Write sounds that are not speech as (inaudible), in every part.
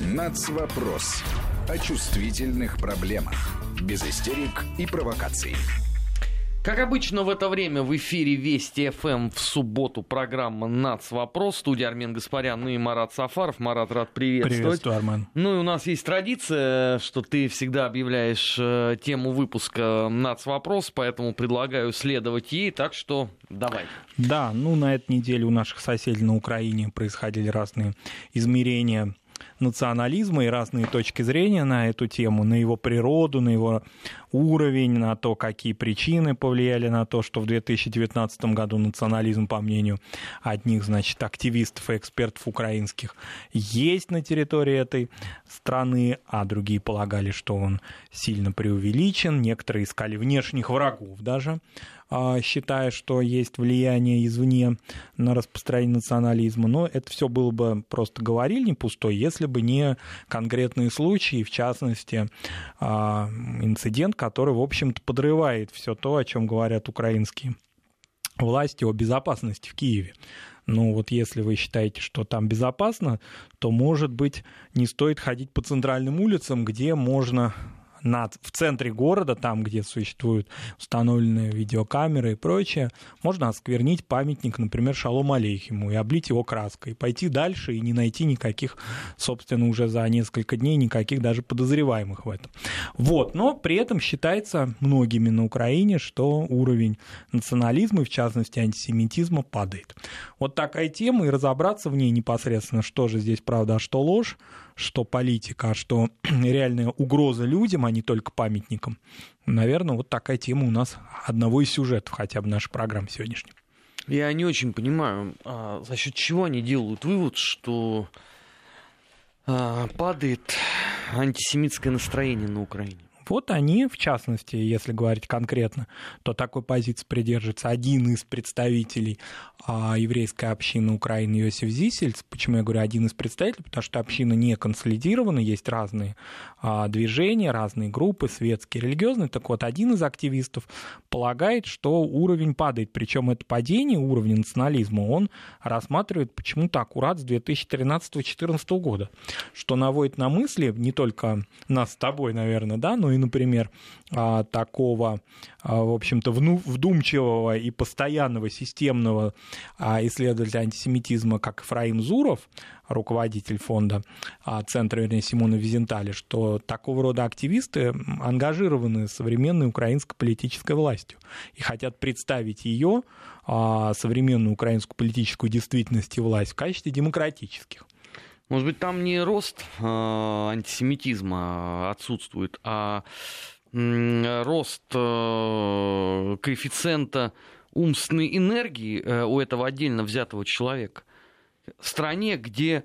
Нацвопрос. О чувствительных проблемах. Без истерик и провокаций. Как обычно в это время в эфире Вести ФМ в субботу программа «Нац. Вопрос». Студия Армен Гаспарян, ну и Марат Сафаров. Марат, рад приветствовать. Приветствую, Армен. Ну и у нас есть традиция, что ты всегда объявляешь э, тему выпуска «Нац. Вопрос», поэтому предлагаю следовать ей, так что давай. Да, ну на этой неделе у наших соседей на Украине происходили разные измерения национализма и разные точки зрения на эту тему, на его природу, на его уровень, на то, какие причины повлияли на то, что в 2019 году национализм, по мнению одних, значит, активистов и экспертов украинских, есть на территории этой страны, а другие полагали, что он сильно преувеличен, некоторые искали внешних врагов даже считая, что есть влияние извне на распространение национализма. Но это все было бы просто говорильни пустой, если бы не конкретные случаи, в частности, а, инцидент, который, в общем-то, подрывает все то, о чем говорят украинские власти о безопасности в Киеве. Ну вот если вы считаете, что там безопасно, то, может быть, не стоит ходить по центральным улицам, где можно над, в центре города, там, где существуют установленные видеокамеры и прочее, можно осквернить памятник, например, Шалом Алейхиму и облить его краской, пойти дальше и не найти никаких, собственно, уже за несколько дней никаких даже подозреваемых в этом. Вот, но при этом считается многими на Украине, что уровень национализма в частности, антисемитизма падает. Вот такая тема, и разобраться в ней непосредственно, что же здесь правда, а что ложь, что политика, а что (clears throat) реальная угроза людям, а не только памятникам. Наверное, вот такая тема у нас одного из сюжетов хотя бы нашей программы сегодняшней. Я не очень понимаю, а за счет чего они делают вывод, что а, падает антисемитское настроение на Украине. Вот они, в частности, если говорить конкретно, то такой позиции придерживается один из представителей а, еврейской общины Украины Иосиф Зисельц. Почему я говорю один из представителей? Потому что община не консолидирована, есть разные а, движения, разные группы, светские, религиозные. Так вот, один из активистов полагает, что уровень падает. Причем это падение уровня национализма он рассматривает почему-то аккурат с 2013-2014 года, что наводит на мысли не только нас с тобой, наверное, да, но и например, а, такого, а, в общем-то, вдумчивого и постоянного системного а, исследователя антисемитизма, как Фраим Зуров, руководитель фонда Центра, вернее, Симона Визентали, что такого рода активисты ангажированы современной украинской политической властью и хотят представить ее, современную украинскую политическую действительность и власть, в качестве демократических. Может быть, там не рост э, антисемитизма отсутствует, а рост э, коэффициента умственной энергии э, у этого отдельно взятого человека. В стране, где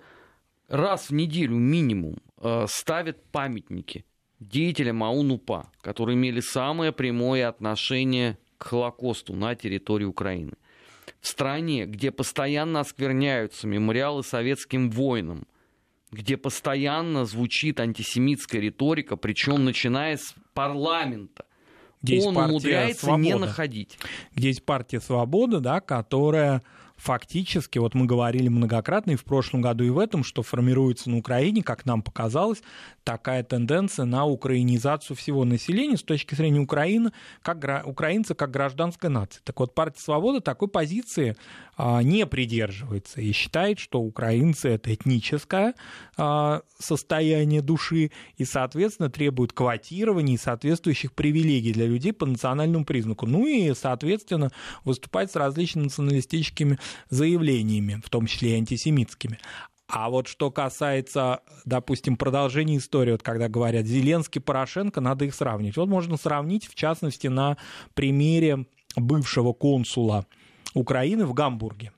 раз в неделю минимум э, ставят памятники деятелям АУН-УПА, которые имели самое прямое отношение к Холокосту на территории Украины. В стране, где постоянно оскверняются мемориалы советским воинам, где постоянно звучит антисемитская риторика, причем начиная с парламента. Где Он умудряется свобода. не находить. Где есть партия «Свобода», да, которая фактически, вот мы говорили многократно и в прошлом году, и в этом, что формируется на Украине, как нам показалось, такая тенденция на украинизацию всего населения с точки зрения Украины, как украинцы как гражданской нации. Так вот, партия «Свобода» такой позиции не придерживается и считает, что украинцы — это этническое а, состояние души и, соответственно, требует квотирования и соответствующих привилегий для людей по национальному признаку. Ну и, соответственно, выступать с различными националистическими заявлениями, в том числе и антисемитскими. А вот что касается, допустим, продолжения истории, вот когда говорят Зеленский, Порошенко, надо их сравнить. Вот можно сравнить, в частности, на примере бывшего консула Украины в Гамбурге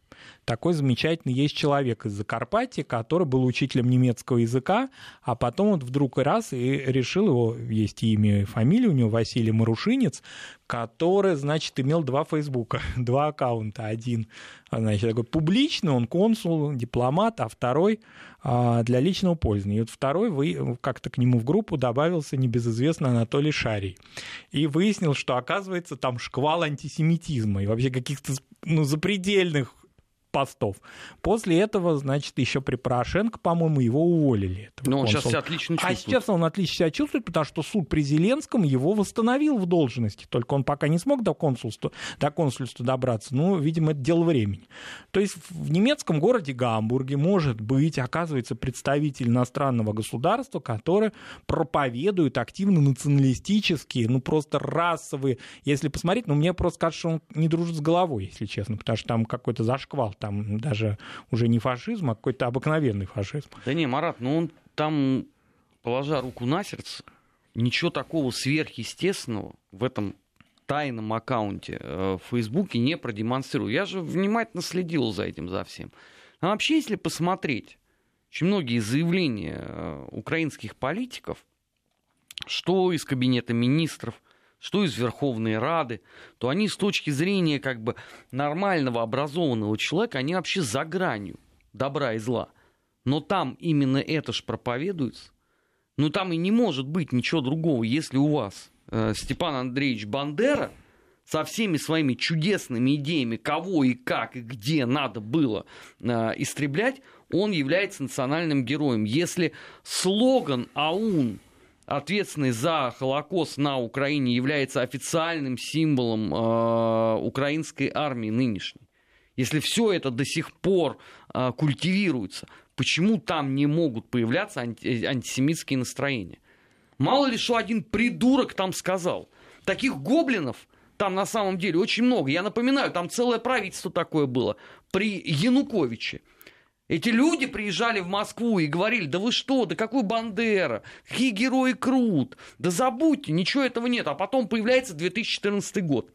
такой замечательный есть человек из Закарпатья, который был учителем немецкого языка, а потом вот вдруг раз и решил его, есть имя и фамилия у него, Василий Марушинец, который, значит, имел два Фейсбука, (laughs) два аккаунта. Один, значит, такой публичный, он консул, дипломат, а второй а, для личного пользования. И вот второй вы, как-то к нему в группу добавился небезызвестный Анатолий Шарий. И выяснил, что, оказывается, там шквал антисемитизма и вообще каких-то ну, запредельных постов. После этого, значит, еще при Порошенко, по-моему, его уволили. Но он сейчас себя отлично а чувствует. А сейчас он отлично себя чувствует, потому что суд при Зеленском его восстановил в должности. Только он пока не смог до консульства, до консульства добраться. Ну, видимо, это дело времени. То есть в немецком городе Гамбурге может быть, оказывается, представитель иностранного государства, который проповедует активно националистические, ну, просто расовые. Если посмотреть, ну, мне просто кажется, что он не дружит с головой, если честно, потому что там какой-то зашквал, там даже уже не фашизм, а какой-то обыкновенный фашизм. Да не, Марат, ну он там, положа руку на сердце, ничего такого сверхъестественного в этом тайном аккаунте э, в Фейсбуке не продемонстрирую. Я же внимательно следил за этим, за всем. А вообще, если посмотреть, очень многие заявления э, украинских политиков, что из кабинета министров, что из Верховной Рады, то они с точки зрения как бы нормального образованного человека, они вообще за гранью добра и зла. Но там именно это ж проповедуется. Ну там и не может быть ничего другого, если у вас э, Степан Андреевич Бандера со всеми своими чудесными идеями, кого и как и где надо было э, истреблять, он является национальным героем. Если слоган АУН ответственный за Холокост на Украине является официальным символом э, украинской армии нынешней, если все это до сих пор э, культивируется, почему там не могут появляться анти- антисемитские настроения? Мало ли что один придурок там сказал. Таких гоблинов там на самом деле очень много. Я напоминаю, там целое правительство такое было при Януковиче. Эти люди приезжали в Москву и говорили, да вы что, да какой Бандера, какие герои Крут, да забудьте, ничего этого нет. А потом появляется 2014 год.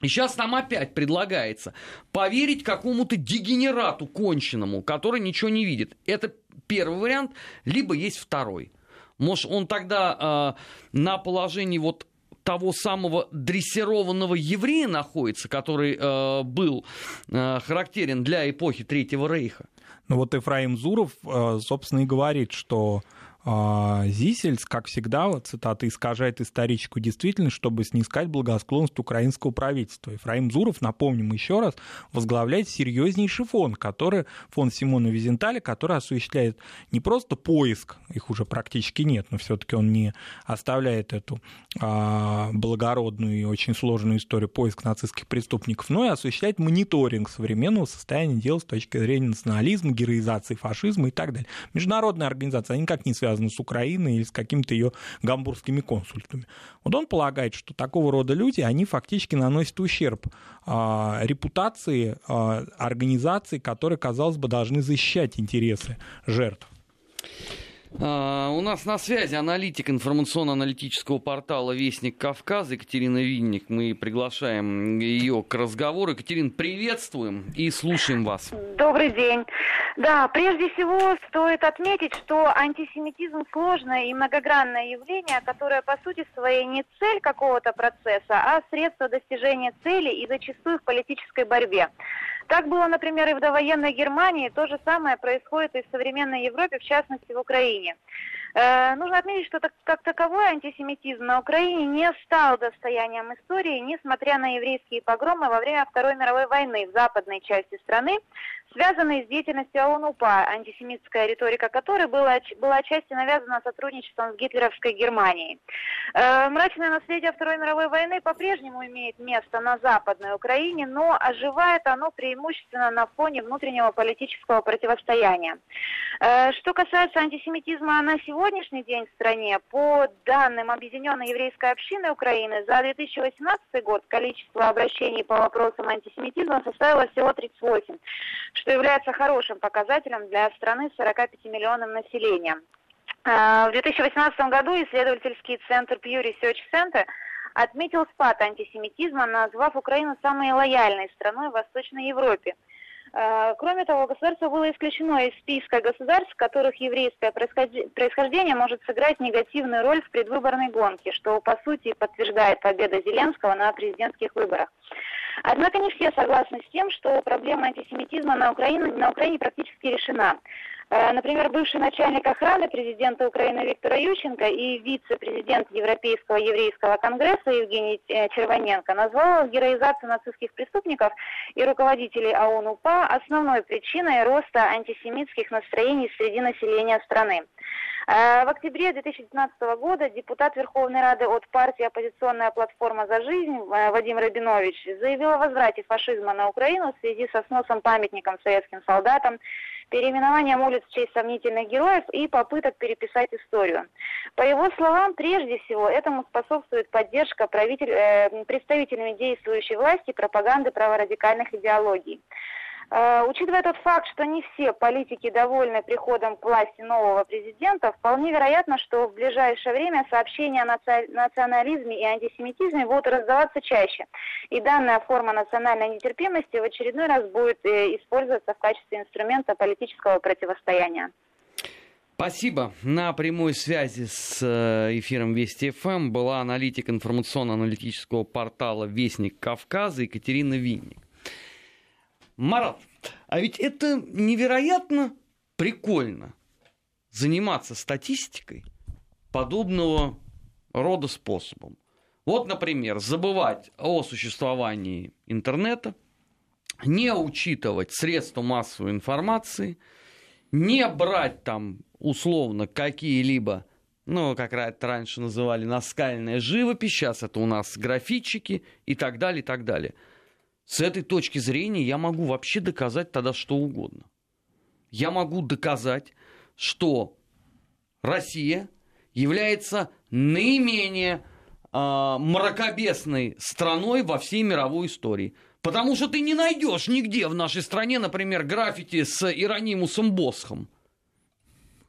И сейчас нам опять предлагается поверить какому-то дегенерату конченному, который ничего не видит. Это первый вариант, либо есть второй. Может, он тогда э, на положении вот того самого дрессированного еврея находится, который э, был э, характерен для эпохи Третьего Рейха. Ну вот Ефраим Зуров, э, собственно, и говорит, что а, Зисельс, как всегда, вот, цитата, искажает историческую действительность, чтобы снискать благосклонность украинского правительства. Ефраим Зуров, напомним еще раз, возглавляет серьезнейший фонд, который, фонд Симона Визенталя, который осуществляет не просто поиск, их уже практически нет, но все-таки он не оставляет эту а, благородную и очень сложную историю поиска нацистских преступников, но и осуществляет мониторинг современного состояния дел с точки зрения национализма, героизации фашизма и так далее. Международная организация, они никак не связаны связано с Украиной или с какими-то ее гамбургскими консультами. Вот он полагает, что такого рода люди, они фактически наносят ущерб а, репутации а, организаций, которые, казалось бы, должны защищать интересы жертв. А, у нас на связи аналитик информационно-аналитического портала «Вестник Кавказа» Екатерина Винник. Мы приглашаем ее к разговору. Екатерин, приветствуем и слушаем вас. Добрый день. Да, прежде всего стоит отметить, что антисемитизм сложное и многогранное явление, которое по сути своей не цель какого-то процесса, а средство достижения цели и зачастую в политической борьбе. Так было, например, и в довоенной Германии. То же самое происходит и в современной Европе, в частности в Украине. Э, нужно отметить, что так, как таковой антисемитизм на Украине не стал достоянием истории, несмотря на еврейские погромы во время Второй мировой войны в западной части страны, связанные с деятельностью ОУН-УПА, антисемитская риторика которой была, была отчасти навязана сотрудничеством с гитлеровской Германией. Э, мрачное наследие Второй мировой войны по-прежнему имеет место на Западной Украине, но оживает оно преимущественно на фоне внутреннего политического противостояния. Э, что касается антисемитизма на сегодняшний день в стране, по данным Объединенной еврейской общины Украины, за 2018 год количество обращений по вопросам антисемитизма составило всего 38, что является хорошим показателем для страны с 45 миллионным населением. Э, в 2018 году исследовательский центр Pew Research Center отметил спад антисемитизма, назвав Украину самой лояльной страной в Восточной Европе – кроме того, государство было исключено из списка государств, которых еврейское происхождение может сыграть негативную роль в предвыборной гонке, что по сути подтверждает победа Зеленского на президентских выборах. Однако не все согласны с тем, что проблема антисемитизма на Украине, на Украине практически решена. Э, например, бывший начальник охраны президента Украины Виктора Ющенко и вице-президент Европейского еврейского конгресса Евгений э, Червоненко назвал героизацию нацистских преступников и руководителей ООН-УПА основной причиной роста антисемитских настроений среди населения страны. Э, в октябре 2015 года депутат Верховной Рады от партии «Оппозиционная платформа за жизнь» Вадим Рабинович заявил о возврате фашизма на Украину в связи со сносом памятником советским солдатам, переименованием улиц в честь сомнительных героев и попыток переписать историю. По его словам, прежде всего, этому способствует поддержка правитель, э, представителями действующей власти пропаганды праворадикальных идеологий. Э, учитывая тот факт, что не все политики довольны приходом к власти нового президента, вполне вероятно, что в ближайшее время сообщения о национализме и антисемитизме будут раздаваться чаще. И данная форма национальной нетерпимости в очередной раз будет э, использоваться в качестве инструмента политического противостояния. Спасибо. На прямой связи с э, эфиром Вести ФМ была аналитик информационно-аналитического портала «Вестник Кавказа» Екатерина Винник. Марат, а ведь это невероятно прикольно заниматься статистикой подобного рода способом. Вот, например, забывать о существовании интернета, не учитывать средства массовой информации, не брать там условно какие-либо, ну, как раньше называли, наскальная живопись, сейчас это у нас графитчики и так далее, и так далее – с этой точки зрения я могу вообще доказать тогда что угодно. Я могу доказать, что Россия является наименее э, мракобесной страной во всей мировой истории. Потому что ты не найдешь нигде в нашей стране, например, граффити с Иронимусом Босхом.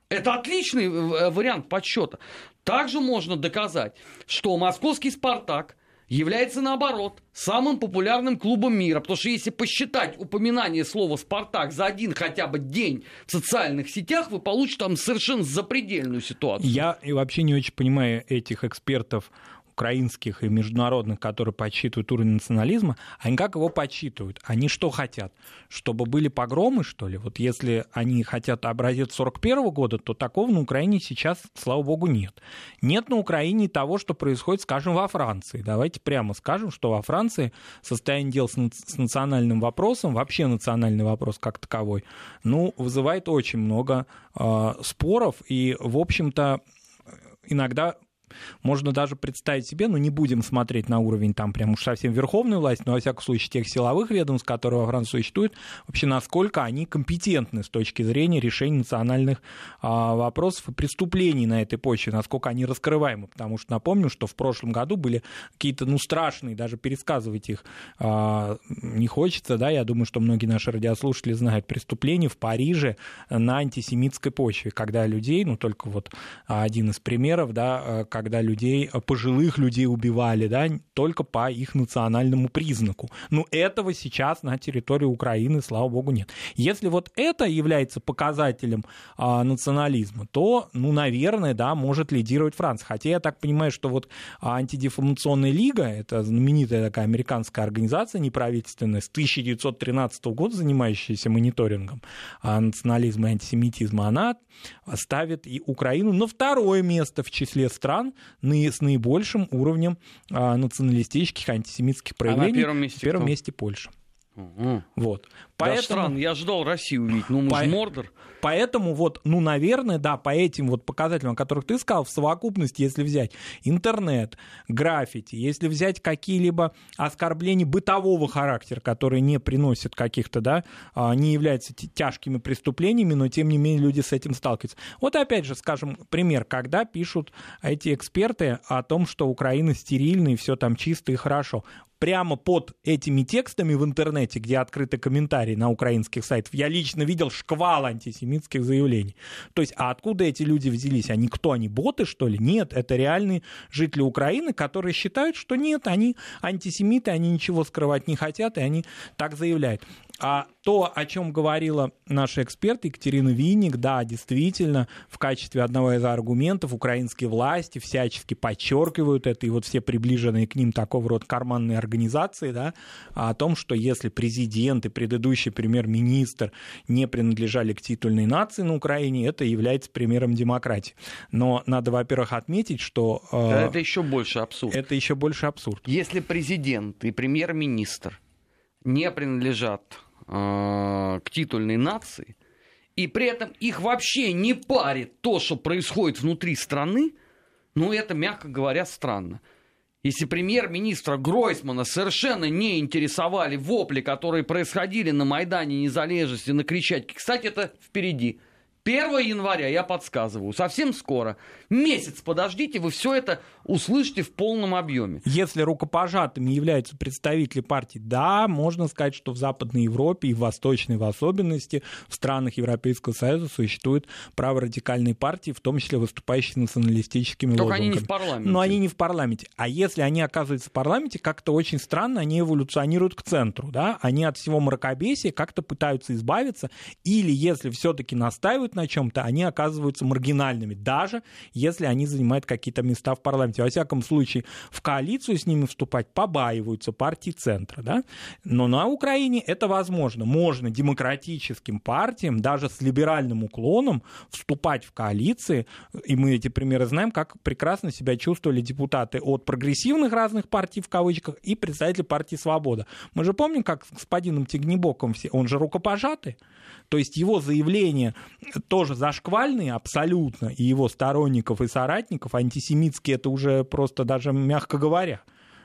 Это отличный э, вариант подсчета. Также можно доказать, что московский «Спартак» является, наоборот, самым популярным клубом мира. Потому что если посчитать упоминание слова «Спартак» за один хотя бы день в социальных сетях, вы получите там совершенно запредельную ситуацию. Я вообще не очень понимаю этих экспертов украинских и международных, которые подсчитывают уровень национализма, они как его подсчитывают? Они что хотят? Чтобы были погромы, что ли? Вот если они хотят образец 41 года, то такого на Украине сейчас, слава богу, нет. Нет на Украине того, что происходит, скажем, во Франции. Давайте прямо скажем, что во Франции состояние дел с национальным вопросом, вообще национальный вопрос как таковой, ну, вызывает очень много э, споров, и, в общем-то, иногда можно даже представить себе, ну не будем смотреть на уровень там прям уж совсем верховной власти, но во всяком случае тех силовых ведомств, которые во Франции существуют, вообще насколько они компетентны с точки зрения решения национальных а, вопросов и преступлений на этой почве, насколько они раскрываемы. Потому что напомню, что в прошлом году были какие-то, ну, страшные, даже пересказывать их а, не хочется, да, я думаю, что многие наши радиослушатели знают преступления в Париже на антисемитской почве, когда людей, ну, только вот один из примеров, да, как когда людей, э, пожилых людей убивали, да, только по их национальному признаку. Но этого сейчас на территории Украины, слава богу, нет. Если вот это является показателем а, национализма, то, ну, наверное, да, может лидировать Франция. Хотя я так понимаю, что вот антидефамационная лига, это знаменитая такая американская организация неправительственная, с 1913 года занимающаяся мониторингом а, национализма и антисемитизма, она ставит и Украину на второе место в числе стран, с наибольшим уровнем а, националистических, антисемитских проявлений. А на первом месте, в первом месте Польша. Угу. Вот. Поэтому... Да странно, я ждал Россию увидеть, ну мы По... же Мордор. Поэтому вот, ну, наверное, да, по этим вот показателям, о которых ты сказал, в совокупности, если взять интернет, граффити, если взять какие-либо оскорбления бытового характера, которые не приносят каких-то, да, а, не являются тяжкими преступлениями, но тем не менее люди с этим сталкиваются. Вот опять же, скажем, пример, когда пишут эти эксперты о том, что Украина стерильна и все там чисто и хорошо прямо под этими текстами в интернете, где открыты комментарии на украинских сайтах, я лично видел шквал антисемитских заявлений. То есть, а откуда эти люди взялись? Они кто? Они боты, что ли? Нет, это реальные жители Украины, которые считают, что нет, они антисемиты, они ничего скрывать не хотят, и они так заявляют. А то, о чем говорила наша эксперт Екатерина Винник, да, действительно, в качестве одного из аргументов украинские власти всячески подчеркивают это, и вот все приближенные к ним такого рода карманные организации, да, о том, что если президент и предыдущий премьер-министр не принадлежали к титульной нации на Украине, это является примером демократии. Но надо, во-первых, отметить, что... Э, это еще больше абсурд. Это еще больше абсурд. Если президент и премьер-министр не принадлежат к титульной нации, и при этом их вообще не парит то, что происходит внутри страны, ну это, мягко говоря, странно. Если премьер-министра Гройсмана совершенно не интересовали вопли, которые происходили на Майдане Незалежности, на Крещатике, кстати, это впереди – 1 января, я подсказываю, совсем скоро. Месяц подождите, вы все это услышите в полном объеме. Если рукопожатыми являются представители партии, да, можно сказать, что в Западной Европе и в Восточной в особенности, в странах Европейского Союза существуют праворадикальные партии, в том числе выступающие националистическими Только лозунгами. они не в парламенте. Но они не в парламенте. А если они оказываются в парламенте, как-то очень странно, они эволюционируют к центру, да, они от всего мракобесия как-то пытаются избавиться, или если все-таки настаивают настаивают на чем-то, они оказываются маргинальными, даже если они занимают какие-то места в парламенте. Во всяком случае, в коалицию с ними вступать побаиваются партии центра. Да? Но на Украине это возможно. Можно демократическим партиям, даже с либеральным уклоном, вступать в коалиции. И мы эти примеры знаем, как прекрасно себя чувствовали депутаты от прогрессивных разных партий, в кавычках, и представители партии «Свобода». Мы же помним, как с господином Тигнебоком, он же рукопожатый. То есть его заявления тоже зашквальные абсолютно, и его сторонников и соратников, антисемитские это уже просто даже мягко говоря.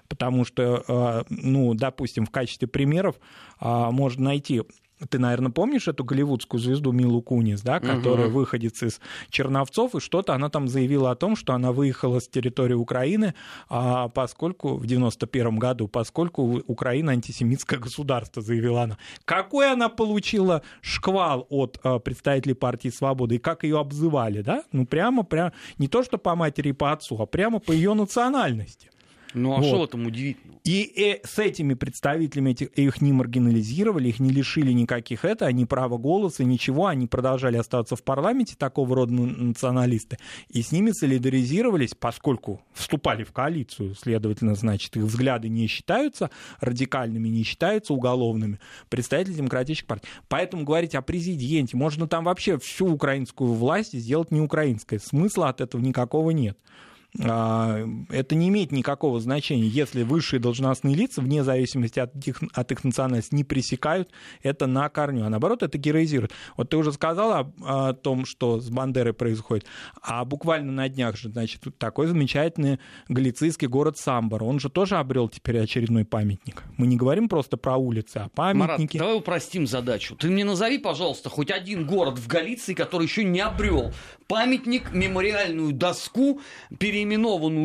Потому что, э, ну, допустим, в качестве примеров а, можно найти ты, наверное, помнишь эту голливудскую звезду Милу Кунис, да, которая угу. выходит из Черновцов, и что-то она там заявила о том, что она выехала с территории Украины, а поскольку в 91 году, поскольку Украина антисемитское государство, заявила она. Какой она получила шквал от а, представителей партии Свободы, и как ее обзывали, да? Ну, прямо, прямо, не то, что по матери и по отцу, а прямо по ее национальности. Ну а вот. что в этом удивительного? И, и с этими представителями этих, их не маргинализировали, их не лишили никаких это, они права голоса, ничего, они продолжали оставаться в парламенте, такого рода националисты, и с ними солидаризировались, поскольку вступали в коалицию, следовательно, значит, их взгляды не считаются радикальными, не считаются уголовными, представители демократических партий. Поэтому говорить о президенте, можно там вообще всю украинскую власть сделать не украинской, смысла от этого никакого нет. А, это не имеет никакого значения, если высшие должностные лица, вне зависимости от их, от их национальности, не пресекают это на корню, а наоборот это героизирует. Вот ты уже сказал о, о том, что с Бандерой происходит, а буквально на днях же, значит, такой замечательный галицийский город Самбор, он же тоже обрел теперь очередной памятник. Мы не говорим просто про улицы, а памятники. Марат, давай упростим задачу. Ты мне назови, пожалуйста, хоть один город в Галиции, который еще не обрел памятник, мемориальную доску, переименованную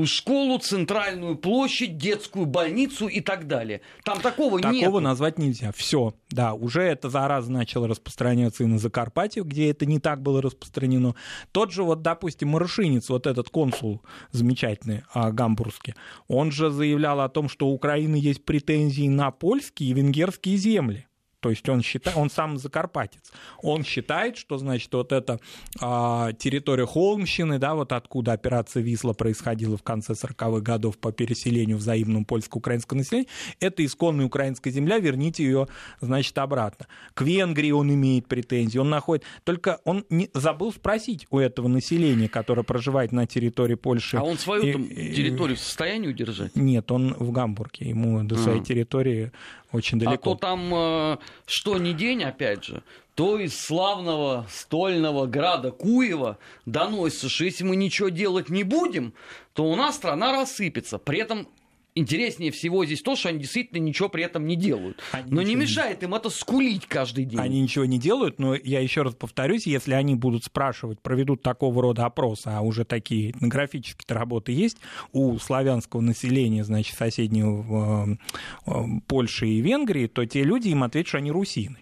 школу, центральную площадь, детскую больницу и так далее. Там такого, нет. Такого назвать нельзя. Все. Да, уже эта зараза начала распространяться и на Закарпатье, где это не так было распространено. Тот же, вот, допустим, Маршинец, вот этот консул замечательный, а, гамбургский, он же заявлял о том, что у Украины есть претензии на польские и венгерские земли. То есть он считает, он сам закарпатец. Он считает, что, значит, вот эта а, территория Холмщины, да, вот откуда операция Висла происходила в конце 40-х годов по переселению взаимному польско-украинского населения, это исконная украинская земля, верните ее, значит, обратно. К Венгрии он имеет претензии, он находит... Только он не забыл спросить у этого населения, которое проживает на территории Польши... А он свою и, территорию в состоянии удержать? Нет, он в Гамбурге, ему до своей а. территории очень далеко. А то там э, что ни день, опять же, то из славного стольного града Куева доносится, что если мы ничего делать не будем, то у нас страна рассыпется. При этом интереснее всего здесь то, что они действительно ничего при этом не делают. Они но не мешает не... им это скулить каждый день. Они ничего не делают, но я еще раз повторюсь, если они будут спрашивать, проведут такого рода опросы, а уже такие этнографические работы есть у славянского населения, значит, соседнего э, э, Польши и Венгрии, то те люди им ответят, что они русины.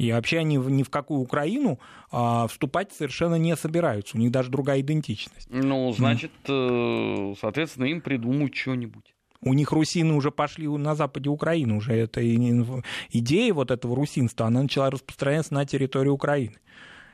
И вообще они ни в какую Украину а, вступать совершенно не собираются. У них даже другая идентичность. Ну, значит, mm. соответственно, им придумают что-нибудь. У них русины уже пошли на западе Украины, уже эта идея вот этого русинства, она начала распространяться на территории Украины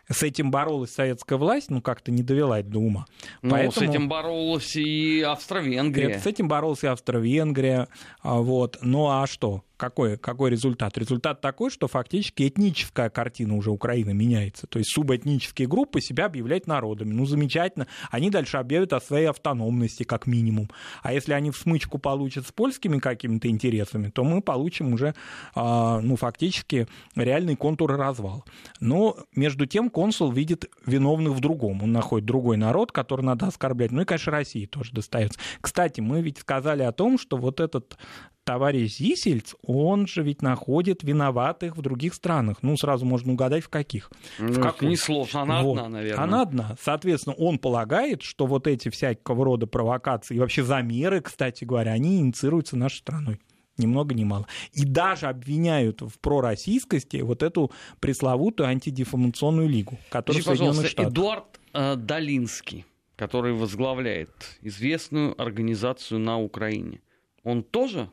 с этим боролась советская власть, ну, как-то не довела это до ума. Ну, Поэтому... с этим боролась и Австро-Венгрия. С этим боролась и Австро-Венгрия, а, вот. Ну, а что? Какой, какой результат? Результат такой, что фактически этническая картина уже Украины меняется. То есть субэтнические группы себя объявляют народами. Ну, замечательно. Они дальше объявят о своей автономности, как минимум. А если они в смычку получат с польскими какими-то интересами, то мы получим уже, а, ну, фактически реальный контур развала. Но, между тем, консул видит виновных в другом. Он находит другой народ, который надо оскорблять. Ну и, конечно, России тоже достается. Кстати, мы ведь сказали о том, что вот этот товарищ Зисельц, он же ведь находит виноватых в других странах. Ну, сразу можно угадать, в каких. Ну, в какой. Не она вот. одна, наверное. Она одна. Соответственно, он полагает, что вот эти всякого рода провокации и вообще замеры, кстати говоря, они инициируются нашей страной ни много ни мало. И даже обвиняют в пророссийскости вот эту пресловутую антидефамационную лигу, которая Скажите, в Соединенных Штатах. Эдуард э, Долинский, который возглавляет известную организацию на Украине, он тоже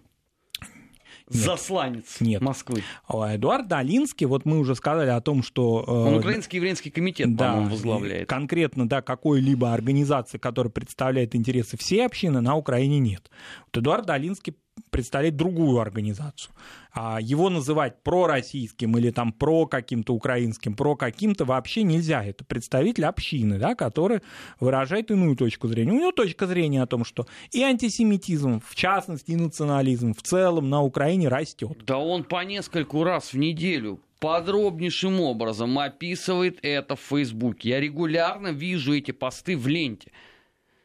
нет. засланец Нет. Москвы. Эдуард Долинский, вот мы уже сказали о том, что... Э, Он Украинский еврейский комитет, да, по-моему, возглавляет. Конкретно, да, какой-либо организации, которая представляет интересы всей общины, на Украине нет. Вот Эдуард Долинский представлять другую организацию. А его называть пророссийским или там про каким-то украинским, про каким-то вообще нельзя. Это представитель общины, да, который выражает иную точку зрения. У него точка зрения о том, что и антисемитизм, в частности, и национализм в целом на Украине растет. Да он по нескольку раз в неделю подробнейшим образом описывает это в Фейсбуке. Я регулярно вижу эти посты в ленте.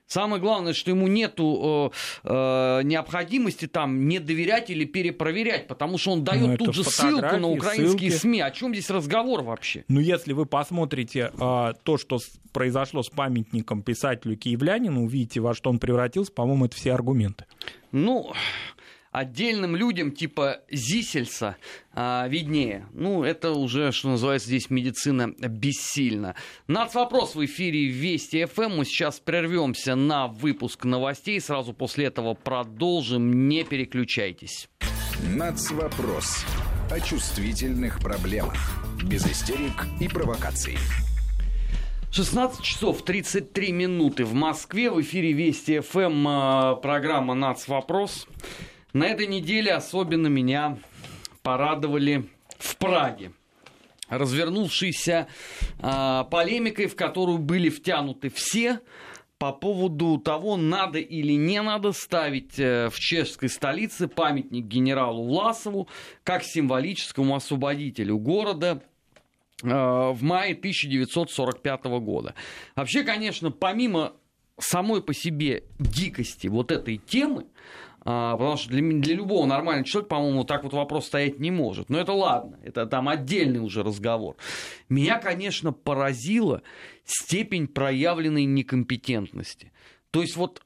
Самое главное, что ему нету э, э, необходимости там не доверять или перепроверять, потому что он дает ну, тут же ссылку на украинские ссылки. СМИ. О чем здесь разговор вообще? Ну, если вы посмотрите э, то, что произошло с памятником писателю киевлянину, увидите, во что он превратился, по-моему, это все аргументы. Ну, отдельным людям типа Зисельса а, виднее. Ну, это уже, что называется, здесь медицина бессильна. Нацвопрос в эфире Вести ФМ. Мы сейчас прервемся на выпуск новостей. Сразу после этого продолжим. Не переключайтесь. Нацвопрос. О чувствительных проблемах. Без истерик и провокаций. 16 часов 33 минуты в Москве. В эфире Вести ФМ а, программа «Нацвопрос». вопрос на этой неделе особенно меня порадовали в Праге развернувшейся э, полемикой, в которую были втянуты все по поводу того, надо или не надо ставить э, в чешской столице памятник генералу Власову как символическому освободителю города э, в мае 1945 года. Вообще, конечно, помимо самой по себе дикости вот этой темы, потому что для, для любого нормального человека, по-моему, так вот вопрос стоять не может. Но это ладно, это там отдельный уже разговор. Меня, конечно, поразила степень проявленной некомпетентности. То есть вот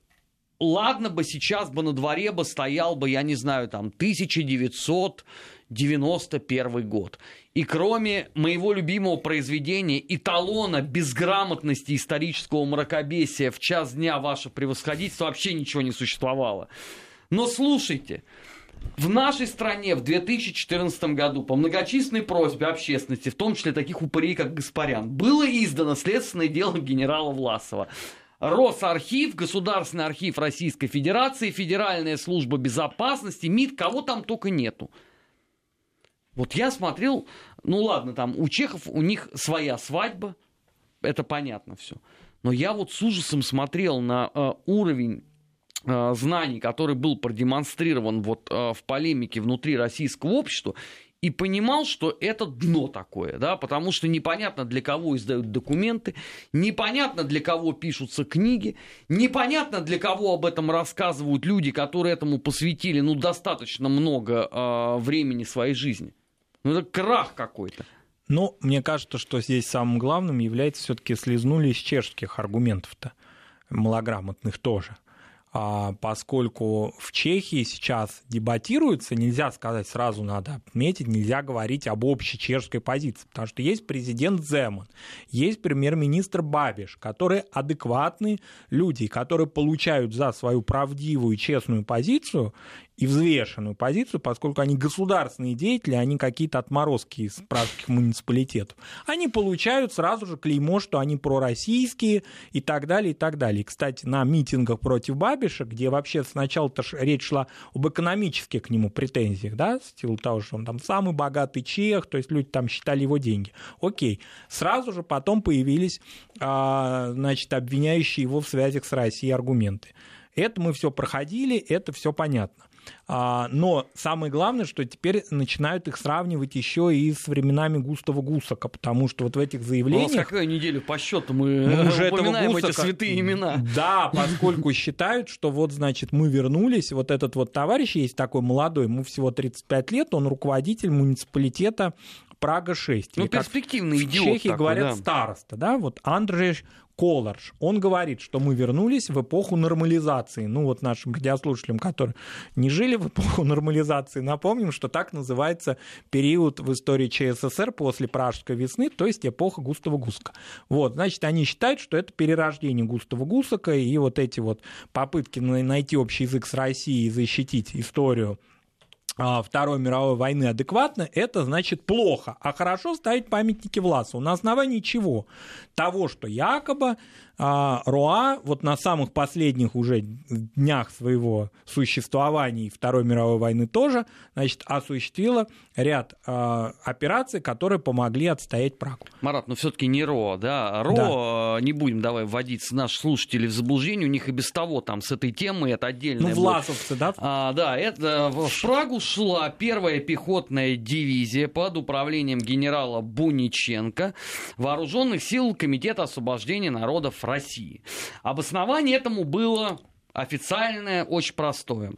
ладно бы сейчас бы на дворе бы стоял бы, я не знаю, там 1991 год. И кроме моего любимого произведения, эталона безграмотности исторического мракобесия в час дня ваше превосходительство вообще ничего не существовало. Но слушайте, в нашей стране в 2014 году по многочисленной просьбе общественности, в том числе таких упырей, как Гаспарян, было издано следственное дело генерала Власова. Росархив, Государственный архив Российской Федерации, Федеральная служба безопасности, МИД, кого там только нету. Вот я смотрел, ну ладно, там у чехов у них своя свадьба, это понятно все. Но я вот с ужасом смотрел на э, уровень знаний, который был продемонстрирован вот э, в полемике внутри российского общества, и понимал, что это дно такое, да, потому что непонятно для кого издают документы, непонятно для кого пишутся книги, непонятно для кого об этом рассказывают люди, которые этому посвятили, ну, достаточно много э, времени своей жизни. Ну, это крах какой-то. Ну, мне кажется, что здесь самым главным является все-таки слезнули из чешских аргументов-то, малограмотных тоже. А, поскольку в Чехии сейчас дебатируется, нельзя сказать, сразу надо отметить, нельзя говорить об общей чешской позиции, потому что есть президент Земан, есть премьер-министр Бабиш, которые адекватные люди, которые получают за свою правдивую и честную позицию и взвешенную позицию, поскольку они государственные деятели, они какие-то отморозки из пражских муниципалитетов. Они получают сразу же клеймо, что они пророссийские и так далее, и так далее. Кстати, на митингах против Бабиша, где вообще сначала-то речь шла об экономических к нему претензиях, да, с силу того, что он там самый богатый чех, то есть люди там считали его деньги. Окей. Сразу же потом появились, а, значит, обвиняющие его в связях с Россией аргументы. Это мы все проходили, это все понятно. А, но самое главное, что теперь начинают их сравнивать еще и с временами Густава Гусака, потому что вот в этих заявлениях... У нас какая неделю по счету мы, мы уже упоминаем Гусака... эти святые имена. Да, поскольку (laughs) считают, что вот, значит, мы вернулись, вот этот вот товарищ есть такой молодой, ему всего 35 лет, он руководитель муниципалитета Прага-6. Ну, перспективный идиот. В Чехии такой, говорят да. староста, да, вот Андрей Колорж. Он говорит, что мы вернулись в эпоху нормализации. Ну вот нашим радиослушателям, которые не жили в эпоху (laughs) нормализации, напомним, что так называется период в истории ЧССР после Пражской весны, то есть эпоха Густава Гуска. Вот, значит, они считают, что это перерождение Густава Гусака, и вот эти вот попытки найти общий язык с Россией и защитить историю Второй мировой войны адекватно, это значит плохо. А хорошо ставить памятники Власову. На основании чего? Того, что якобы а, Руа вот на самых последних уже днях своего существования и Второй мировой войны тоже, значит, осуществила ряд а, операций, которые помогли отстоять Прагу. Марат, но все-таки не РО, да? РО, да. не будем давай вводить наших слушателей в заблуждение, у них и без того там с этой темой это отдельно. Ну, власовцы, да? А, да, это в Прагу шла первая пехотная дивизия под управлением генерала Буниченко вооруженных сил Комитета освобождения народов России. Обоснование этому было официальное, очень простое.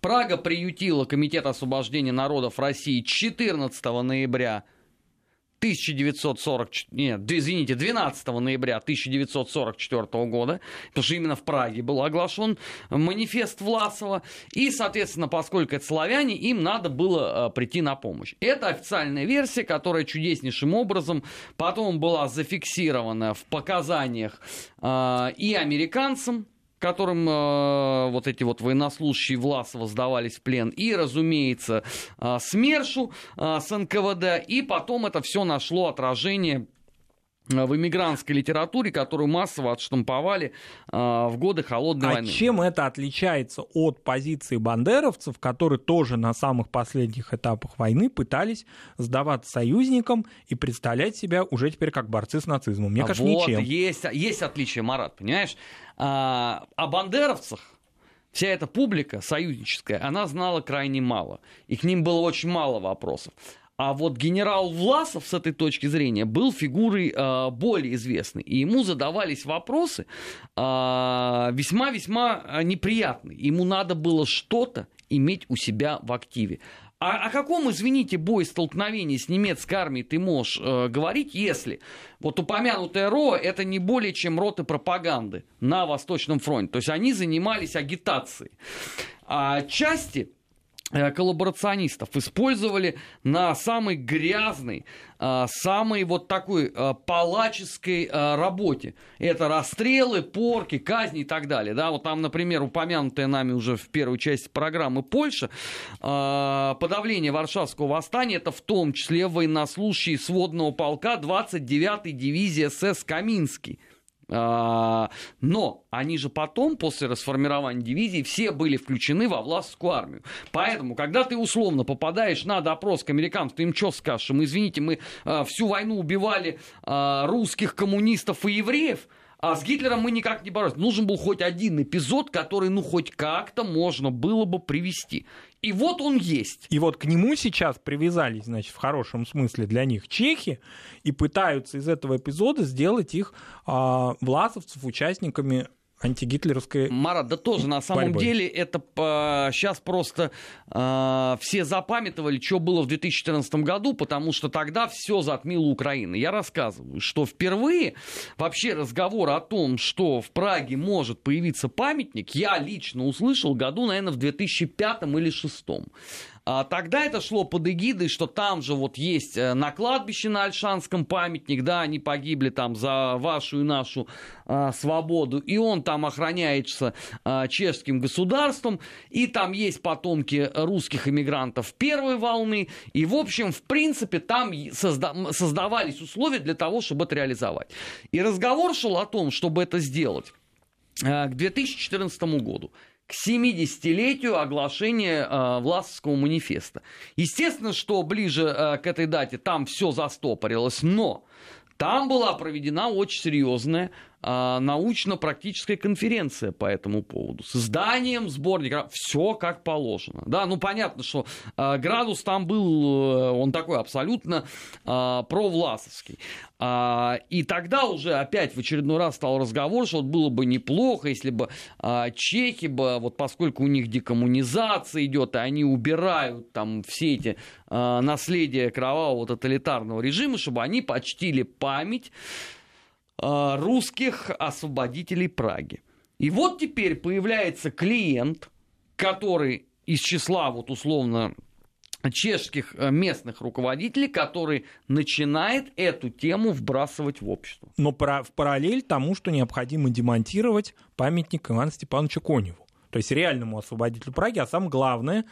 Прага приютила Комитет освобождения народов России 14 ноября 1940, нет, извините, 12 ноября 1944 года, потому что именно в Праге был оглашен манифест Власова, и, соответственно, поскольку это славяне, им надо было э, прийти на помощь. Это официальная версия, которая чудеснейшим образом потом была зафиксирована в показаниях э, и американцам, которым э, вот эти вот военнослужащие Власова сдавались в плен, и, разумеется, э, СМЕРШу э, с НКВД, и потом это все нашло отражение в иммигрантской литературе, которую массово отштамповали э, в годы Холодной а войны. чем это отличается от позиции бандеровцев, которые тоже на самых последних этапах войны пытались сдаваться союзникам и представлять себя уже теперь как борцы с нацизмом? Мне а кажется, вот, ничем. Есть, есть отличие, Марат, понимаешь? А, о бандеровцах вся эта публика союзническая, она знала крайне мало. И к ним было очень мало вопросов. А вот генерал Власов с этой точки зрения был фигурой э, более известной. И ему задавались вопросы э, весьма-весьма неприятные. Ему надо было что-то иметь у себя в активе. А о каком, извините, бой столкновении с немецкой армией ты можешь э, говорить, если вот упомянутая РО это не более чем роты пропаганды на Восточном фронте. То есть они занимались агитацией. А части Э, коллаборационистов использовали на самой грязной, э, самой вот такой э, палаческой работе. Это расстрелы, порки, казни и так далее. Да, вот там, например, упомянутая нами уже в первой части программы Польша, подавление Варшавского восстания, это в том числе военнослужащие сводного полка 29-й дивизии СС Каминский. А, но они же потом, после расформирования дивизии, все были включены во властскую армию. Поэтому, когда ты условно попадаешь на допрос к американцам, ты им что скажешь? Мы, извините, мы а, всю войну убивали а, русских коммунистов и евреев, а с Гитлером мы никак не боролись. Нужен был хоть один эпизод, который, ну, хоть как-то можно было бы привести. И вот он есть. И вот к нему сейчас привязались, значит, в хорошем смысле для них чехи, и пытаются из этого эпизода сделать их а, власовцев участниками антигитлеровской Марат, да тоже на самом борьбой. деле это по... сейчас просто э, все запамятовали, что было в 2014 году, потому что тогда все затмило Украину. Я рассказываю, что впервые вообще разговор о том, что в Праге может появиться памятник, я лично услышал году, наверное, в 2005 или 2006. А тогда это шло под эгидой, что там же вот есть э, на кладбище на Альшанском памятник, да, они погибли там за вашу и нашу а, свободу, и он там охраняется а, чешским государством, и там есть потомки русских иммигрантов первой волны, и, в общем, в принципе, там созда- создавались условия для того, чтобы это реализовать. И разговор шел о том, чтобы это сделать а, к 2014 году к 70-летию оглашения э, Власовского манифеста. Естественно, что ближе э, к этой дате там все застопорилось, но там была проведена очень серьезная научно-практическая конференция по этому поводу. С изданием сборника. Все как положено. Да, ну понятно, что а, градус там был, э, он такой абсолютно а, провласовский. А, и тогда уже опять в очередной раз стал разговор, что вот было бы неплохо, если бы а, чехи бы, вот поскольку у них декоммунизация идет, и они убирают там все эти а, наследия кровавого тоталитарного режима, чтобы они почтили память русских освободителей Праги. И вот теперь появляется клиент, который из числа вот условно чешских э, местных руководителей, который начинает эту тему вбрасывать в общество. Но в параллель тому, что необходимо демонтировать памятник Ивану Степановичу Коневу. То есть реальному освободителю Праги, а самое главное,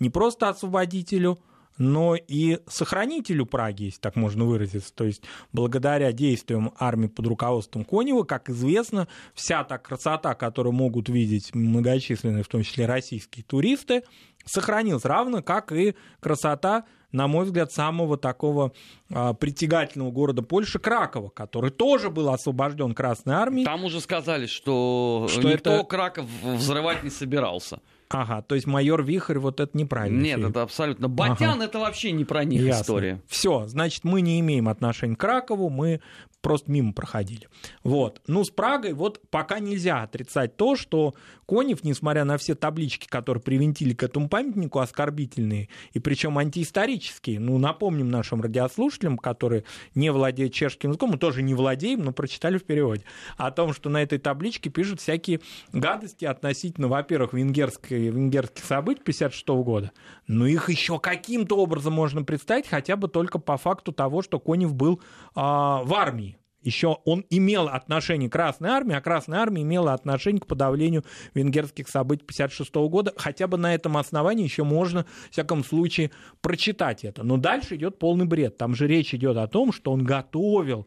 не просто освободителю, но и сохранителю Праги, если так можно выразиться. То есть благодаря действиям армии под руководством Конева, как известно, вся та красота, которую могут видеть многочисленные, в том числе российские туристы, сохранилась равно, как и красота на мой взгляд, самого такого а, притягательного города Польши Кракова, который тоже был освобожден Красной Армией. Там уже сказали, что, что никто это... Краков взрывать не собирался. Ага, то есть майор Вихрь вот это неправильно. Нет, фильм. это абсолютно. Батян ага. это вообще не про них Ясно. история. Все, значит, мы не имеем отношения к Кракову, мы просто мимо проходили. Вот. Ну, с Прагой вот пока нельзя отрицать то, что Конев, несмотря на все таблички, которые привинтили к этому памятнику, оскорбительные, и причем антиисторические, ну, напомним нашим радиослушателям, которые не владеют чешским языком, мы тоже не владеем, но прочитали в переводе, о том, что на этой табличке пишут всякие гадости относительно, во-первых, венгерской, венгерских событий 56 года, но их еще каким-то образом можно представить, хотя бы только по факту того, что Конев был э, в армии еще он имел отношение к Красной Армии, а Красная Армия имела отношение к подавлению венгерских событий 1956 года. Хотя бы на этом основании еще можно, в всяком случае, прочитать это. Но дальше идет полный бред. Там же речь идет о том, что он готовил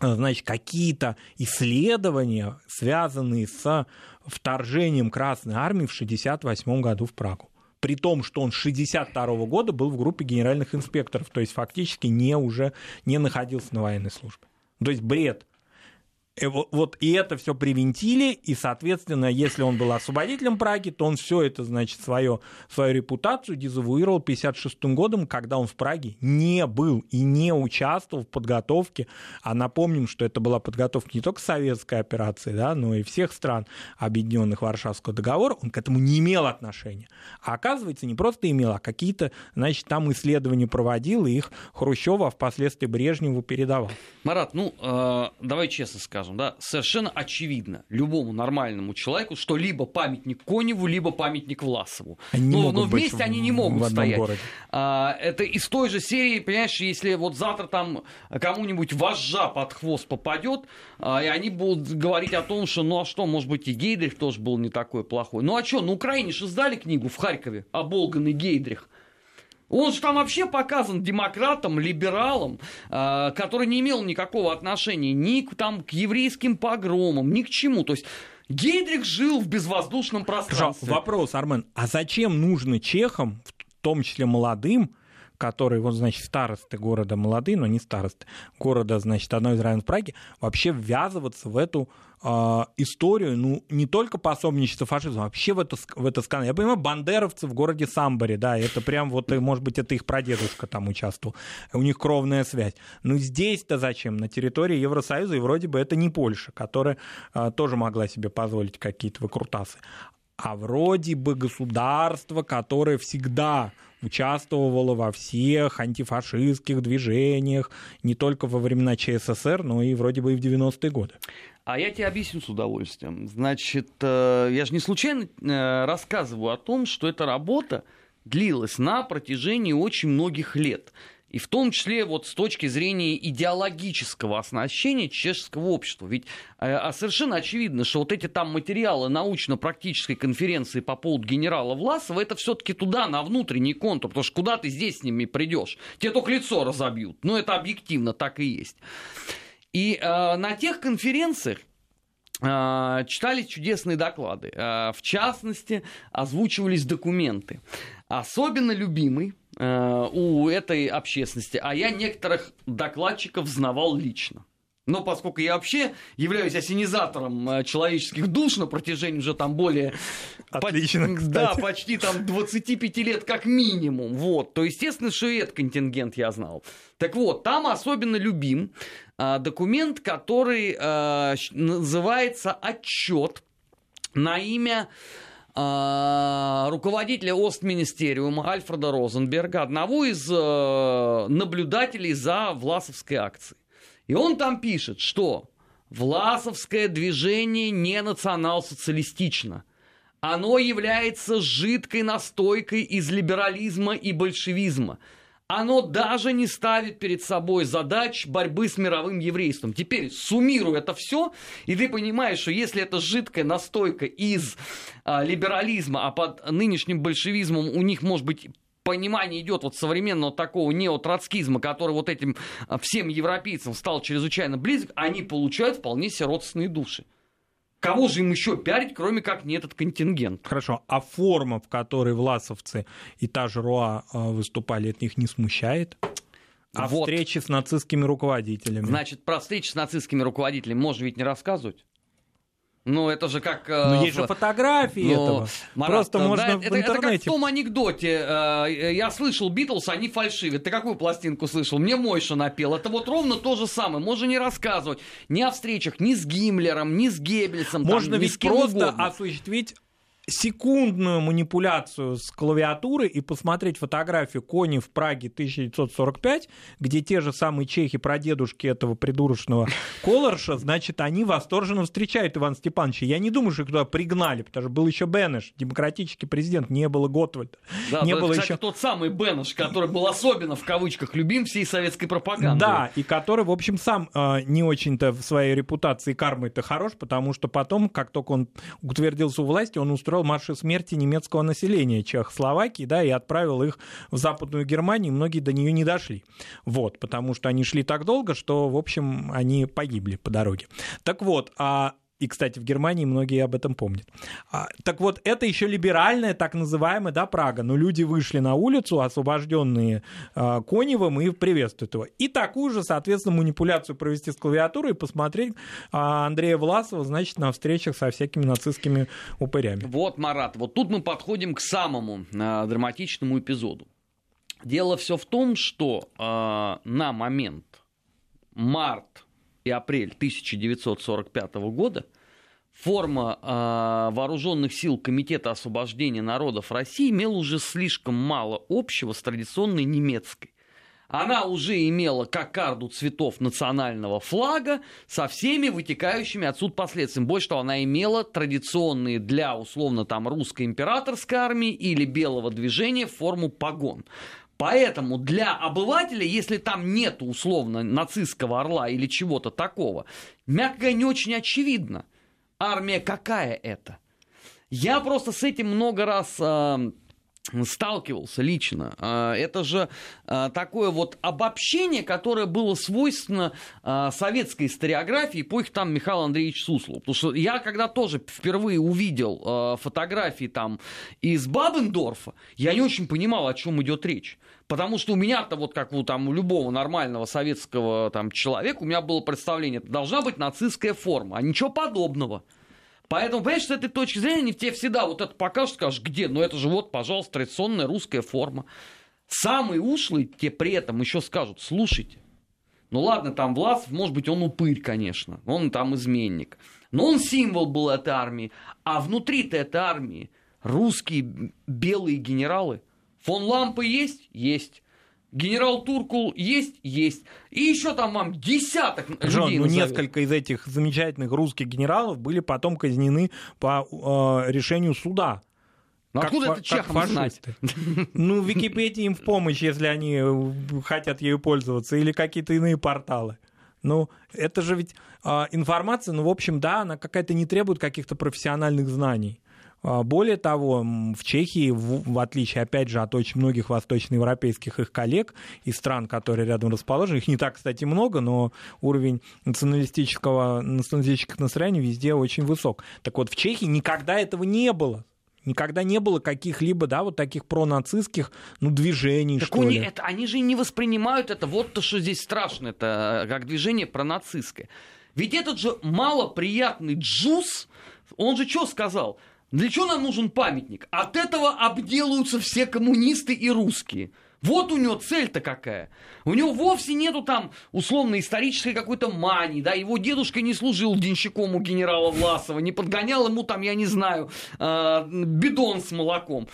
э, значит, какие-то исследования, связанные с вторжением Красной Армии в 1968 году в Прагу при том, что он с 62 года был в группе генеральных инспекторов, то есть фактически не уже не находился на военной службе. То есть бред. Э, вот и это все привинтили, и, соответственно, если он был освободителем Праги, то он все это, значит, свою, свою репутацию дезавуировал 56 годом, когда он в Праге не был и не участвовал в подготовке. А напомним, что это была подготовка не только советской операции, да, но и всех стран, объединенных Варшавского договора, он к этому не имел отношения. А оказывается, не просто имел, а какие-то, значит, там исследования проводил, и их Хрущева, впоследствии Брежневу передавал. Марат, ну, э, давай честно скажем, скажем, да, совершенно очевидно любому нормальному человеку, что либо памятник Коневу, либо памятник Власову. Они но, но вместе они не могут стоять. Городе. А, это из той же серии, понимаешь, если вот завтра там кому-нибудь вожжа под хвост попадет, а, и они будут говорить о том, что ну а что, может быть, и Гейдрих тоже был не такой плохой. Ну а что, на Украине же сдали книгу в Харькове «Оболганный Гейдрих». Он же там вообще показан демократом, либералом, э, который не имел никакого отношения ни к, там, к еврейским погромам, ни к чему. То есть Гейдрих жил в безвоздушном пространстве. Вопрос, Армен, а зачем нужно чехам, в том числе молодым, которые, вот, значит, старосты города молодые, но не старосты, города, значит, одной из районов Праги, вообще ввязываться в эту э, историю, ну, не только пособничество фашизма, вообще в это, в это скандал. Я понимаю, бандеровцы в городе Самборе, да, это прям вот, может быть, это их прадедушка там участвовал, у них кровная связь. Но здесь-то зачем? На территории Евросоюза, и вроде бы это не Польша, которая э, тоже могла себе позволить какие-то выкрутасы а вроде бы государство, которое всегда участвовало во всех антифашистских движениях, не только во времена ЧССР, но и вроде бы и в 90-е годы. А я тебе объясню с удовольствием. Значит, э, я же не случайно э, рассказываю о том, что эта работа длилась на протяжении очень многих лет. И в том числе вот с точки зрения идеологического оснащения чешского общества. Ведь э, а совершенно очевидно, что вот эти там материалы научно-практической конференции по поводу генерала Власова, это все-таки туда, на внутренний контур, потому что куда ты здесь с ними придешь? Тебе только лицо разобьют. Но это объективно так и есть. И э, на тех конференциях э, читались чудесные доклады. Э, в частности, озвучивались документы. Особенно любимый у этой общественности, а я некоторых докладчиков знавал лично. Но поскольку я вообще являюсь осенизатором э, человеческих душ на протяжении уже там более... Отлично, по... Да, почти там 25 лет как минимум. Вот. То, естественно, что и этот контингент я знал. Так вот, там особенно любим а, документ, который а, называется «Отчет» на имя руководителя Остминистериума Альфреда Розенберга, одного из э, наблюдателей за Власовской акцией. И он там пишет, что Власовское движение не национал-социалистично. Оно является жидкой настойкой из либерализма и большевизма – оно даже не ставит перед собой задач борьбы с мировым еврейством. Теперь суммируй это все, и ты понимаешь, что если это жидкая настойка из а, либерализма, а под нынешним большевизмом у них может быть понимание идет вот современного такого неотроцкизма, который вот этим а, всем европейцам стал чрезвычайно близок, они получают вполне себе родственные души. Кого же им еще пиарить, кроме как не этот контингент? Хорошо, а форма, в которой власовцы и та же Руа а, выступали, от них не смущает? А вот. встречи с нацистскими руководителями? Значит, про встречи с нацистскими руководителями можно ведь не рассказывать? Ну, это же как... Э, ну, есть же фотографии ну, этого. Марат, Просто да, можно да, в это, интернете... Это как в том анекдоте. Э, я слышал Битлз, они фальшивят. Ты какую пластинку слышал? Мне Мойша напел. Это вот ровно то же самое. Можно не рассказывать ни о встречах ни с Гиммлером, ни с Геббельсом. Можно там, ведь просто угодно. осуществить секундную манипуляцию с клавиатурой и посмотреть фотографию Кони в Праге 1945, где те же самые чехи, прадедушки этого придурочного (laughs) Колорша, значит, они восторженно встречают Ивана Степановича. Я не думаю, что их туда пригнали, потому что был еще Бенеш, демократический президент, не было Готвальда. Да, не было кстати, еще... тот самый Бенеш, который был особенно в кавычках любим всей советской пропаганды. Да, и который, в общем, сам э, не очень-то в своей репутации кармой-то хорош, потому что потом, как только он утвердился у власти, он устроил устроил марши смерти немецкого населения Чехословакии, да, и отправил их в Западную Германию, многие до нее не дошли. Вот, потому что они шли так долго, что, в общем, они погибли по дороге. Так вот, а и, кстати, в Германии многие об этом помнят. А, так вот, это еще либеральная, так называемая, да, Прага. Но люди вышли на улицу, освобожденные а, Коневым, и приветствуют его. И такую же, соответственно, манипуляцию провести с клавиатурой и посмотреть а, Андрея Власова, значит, на встречах со всякими нацистскими упырями. Вот, Марат, вот тут мы подходим к самому а, драматичному эпизоду. Дело все в том, что а, на момент март и апрель 1945 года форма э, вооруженных сил Комитета освобождения народов России имела уже слишком мало общего с традиционной немецкой. Она уже имела кокарду цветов национального флага со всеми вытекающими отсюда последствиями. Больше того, она имела традиционные для, условно, там, русской императорской армии или белого движения форму погон. Поэтому для обывателя, если там нет условно нацистского орла или чего-то такого, мягко не очень очевидно, армия какая это. Я просто с этим много раз э, сталкивался лично. А, это же а, такое вот обобщение, которое было свойственно а, советской историографии по их там Михаилу Андреевичу Суслову. Потому что я когда тоже впервые увидел фотографии там из Бабендорфа, я не очень понимал, о чем идет речь. Потому что у меня-то, вот как у, там, у любого нормального советского там, человека, у меня было представление, должна быть нацистская форма, а ничего подобного. Поэтому, понимаешь, с этой точки зрения тебе всегда вот это покажут, скажешь, где? Ну это же вот, пожалуйста, традиционная русская форма. Самые ушлые тебе при этом еще скажут, слушайте, ну ладно, там Власов, может быть, он упырь, конечно, он там изменник. Но он символ был этой армии. А внутри-то этой армии русские белые генералы. Фон Лампы есть? Есть. Генерал Туркул есть? Есть. И еще там вам десяток Жон, людей ну несколько из этих замечательных русских генералов были потом казнены по э, решению суда. Ну, как откуда фа- это чехам знать? Ну, Википедия им в помощь, если они э, хотят ею пользоваться, или какие-то иные порталы. Ну, это же ведь э, информация, ну, в общем, да, она какая-то не требует каких-то профессиональных знаний. А, более того, в Чехии, в, отличие, опять же, от очень многих восточноевропейских их коллег из стран, которые рядом расположены, их не так, кстати, много, но уровень националистического, националистических настроений везде очень высок. Так вот, в Чехии никогда этого не было никогда не было каких-либо, да, вот таких пронацистских, ну, движений, так что ли. Это, они же не воспринимают это, вот то, что здесь страшно, это как движение пронацистское. Ведь этот же малоприятный джуз, он же что сказал? Для чего нам нужен памятник? От этого обделаются все коммунисты и русские. Вот у него цель-то какая. У него вовсе нету там условно-исторической какой-то мании, да, его дедушка не служил денщиком у генерала Власова, не подгонял ему там, я не знаю, э, бидон с молоком.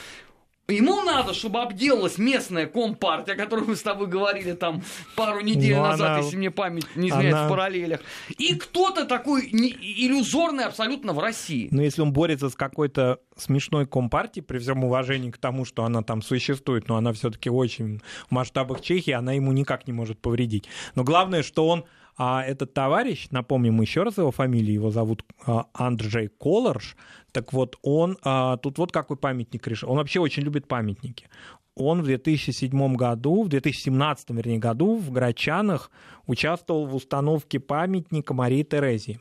Ему надо, чтобы обделалась местная компартия, о которой мы с тобой говорили там пару недель ну, назад, она... если мне память не изменяет она... в параллелях. И кто-то такой не... иллюзорный абсолютно в России. Но если он борется с какой-то смешной компартией, при всем уважении к тому, что она там существует, но она все-таки очень в масштабах Чехии, она ему никак не может повредить. Но главное, что он а этот товарищ, напомним еще раз его фамилию, его зовут а, Андрей Колорш, так вот он, а, тут вот какой памятник решил. Он вообще очень любит памятники. Он в 2007 году, в 2017, вернее, году в Грачанах участвовал в установке памятника Марии Терезии.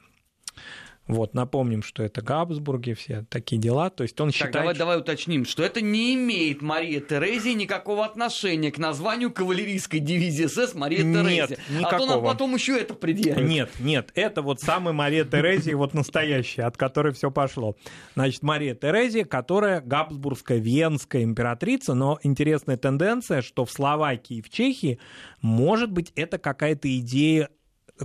Вот, напомним, что это Габсбурги, все такие дела. То есть он так, считает... давай, давай уточним, что это не имеет Мария Терезия никакого отношения к названию кавалерийской дивизии СС Мария Терезия. Нет, никакого. А то нам потом еще это предъявят. Нет, нет, это вот самая Мария Терезия, вот настоящая, от которой все пошло. Значит, Мария Терезия, которая Габсбургская, Венская императрица, но интересная тенденция, что в Словакии и в Чехии, может быть, это какая-то идея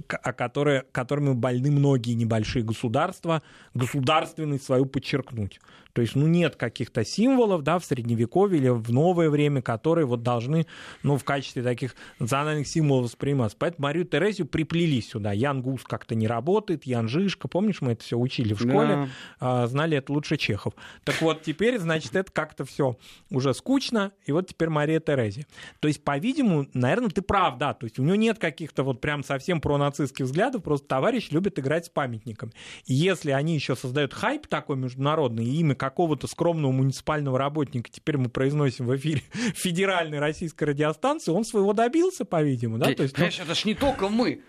о которой, которыми больны многие небольшие государства, государственность свою подчеркнуть. То есть, ну, нет каких-то символов, да, в Средневековье или в новое время, которые вот должны, ну, в качестве таких национальных символов восприниматься. Поэтому Марию Терезию приплели сюда. Ян Гус как-то не работает, Ян Жишка, помнишь, мы это все учили в школе, да. знали это лучше Чехов. Так вот, теперь, значит, это как-то все уже скучно, и вот теперь Мария Терезия. То есть, по-видимому, наверное, ты прав, да, то есть у него нет каких-то вот прям совсем пронацистских взглядов, просто товарищ любит играть с памятниками. И если они еще создают хайп такой международный, и имя какого-то скромного муниципального работника теперь мы произносим в эфире (laughs) федеральной российской радиостанции, он своего добился, по-видимому. Да? То есть, ну... это ж не только мы.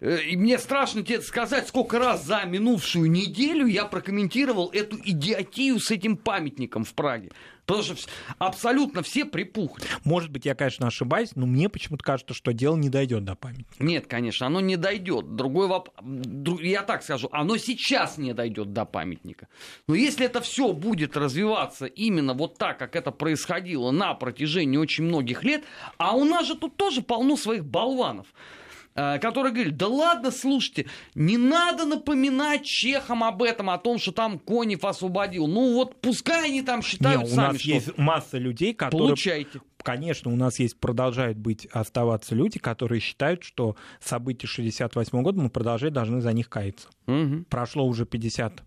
Э, и мне страшно тебе сказать, сколько раз за минувшую неделю я прокомментировал эту идиотию с этим памятником в Праге. Потому что абсолютно все припухли. Может быть, я, конечно, ошибаюсь, но мне почему-то кажется, что дело не дойдет до памятника. Нет, конечно, оно не дойдет. Другой вопрос, я так скажу, оно сейчас не дойдет до памятника. Но если это все будет развиваться именно вот так, как это происходило на протяжении очень многих лет, а у нас же тут тоже полно своих болванов. Э, который говорит, да ладно, слушайте, не надо напоминать чехам об этом, о том, что там Конев освободил. Ну вот пускай они там считают Не, у сами, нас что... есть масса людей, которые... Получайте. Конечно, у нас есть, продолжают быть, оставаться люди, которые считают, что события 68 года мы продолжать должны за них каяться. Угу. Прошло уже 50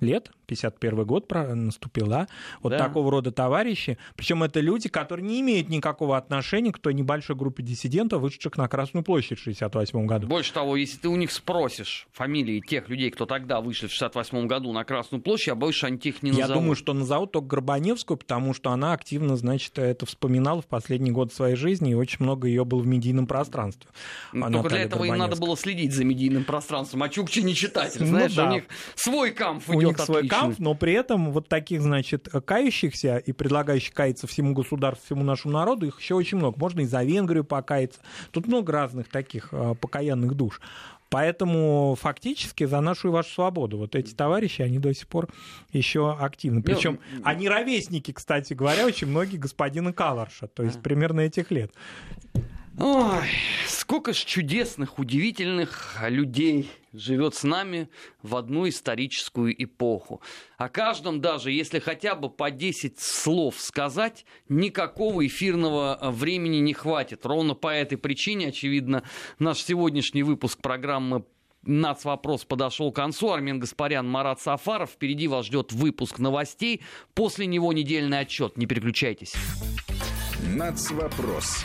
лет 51 год наступил, да? Вот Да. такого рода товарищи. Причем это люди, которые не имеют никакого отношения к той небольшой группе диссидентов, вышедших на Красную площадь в 68 году. Больше того, если ты у них спросишь фамилии тех людей, кто тогда вышли в 68 году на Красную площадь, я что они тех не Я назовут. думаю, что назовут только Горбаневскую, потому что она активно, значит, это вспоминала в последний год своей жизни, и очень много ее было в медийном пространстве. Ну, А Только для Наталья этого им надо было следить за медийным пространством. А Чукчи не читатель, Ну знаешь, да. у них свой камф У идет них свой камп, но при этом вот таких, значит, кающихся и предлагающих каяться всему государству, всему нашему народу, их еще очень много. Можно и за Венгрию покаяться. Тут много разных таких а, покаянных душ. Поэтому фактически за нашу и вашу свободу. Вот эти товарищи, они до сих пор еще активны. Причем они ровесники, кстати говоря, очень многие господина Каларша, то есть примерно этих лет. Ой, сколько ж чудесных, удивительных людей живет с нами в одну историческую эпоху. О каждом даже, если хотя бы по 10 слов сказать, никакого эфирного э, времени не хватит. Ровно по этой причине, очевидно, наш сегодняшний выпуск программы Нацвопрос подошел к концу. Армен Гаспарян, Марат Сафаров. Впереди вас ждет выпуск новостей. После него недельный отчет. Не переключайтесь. Нацвопрос.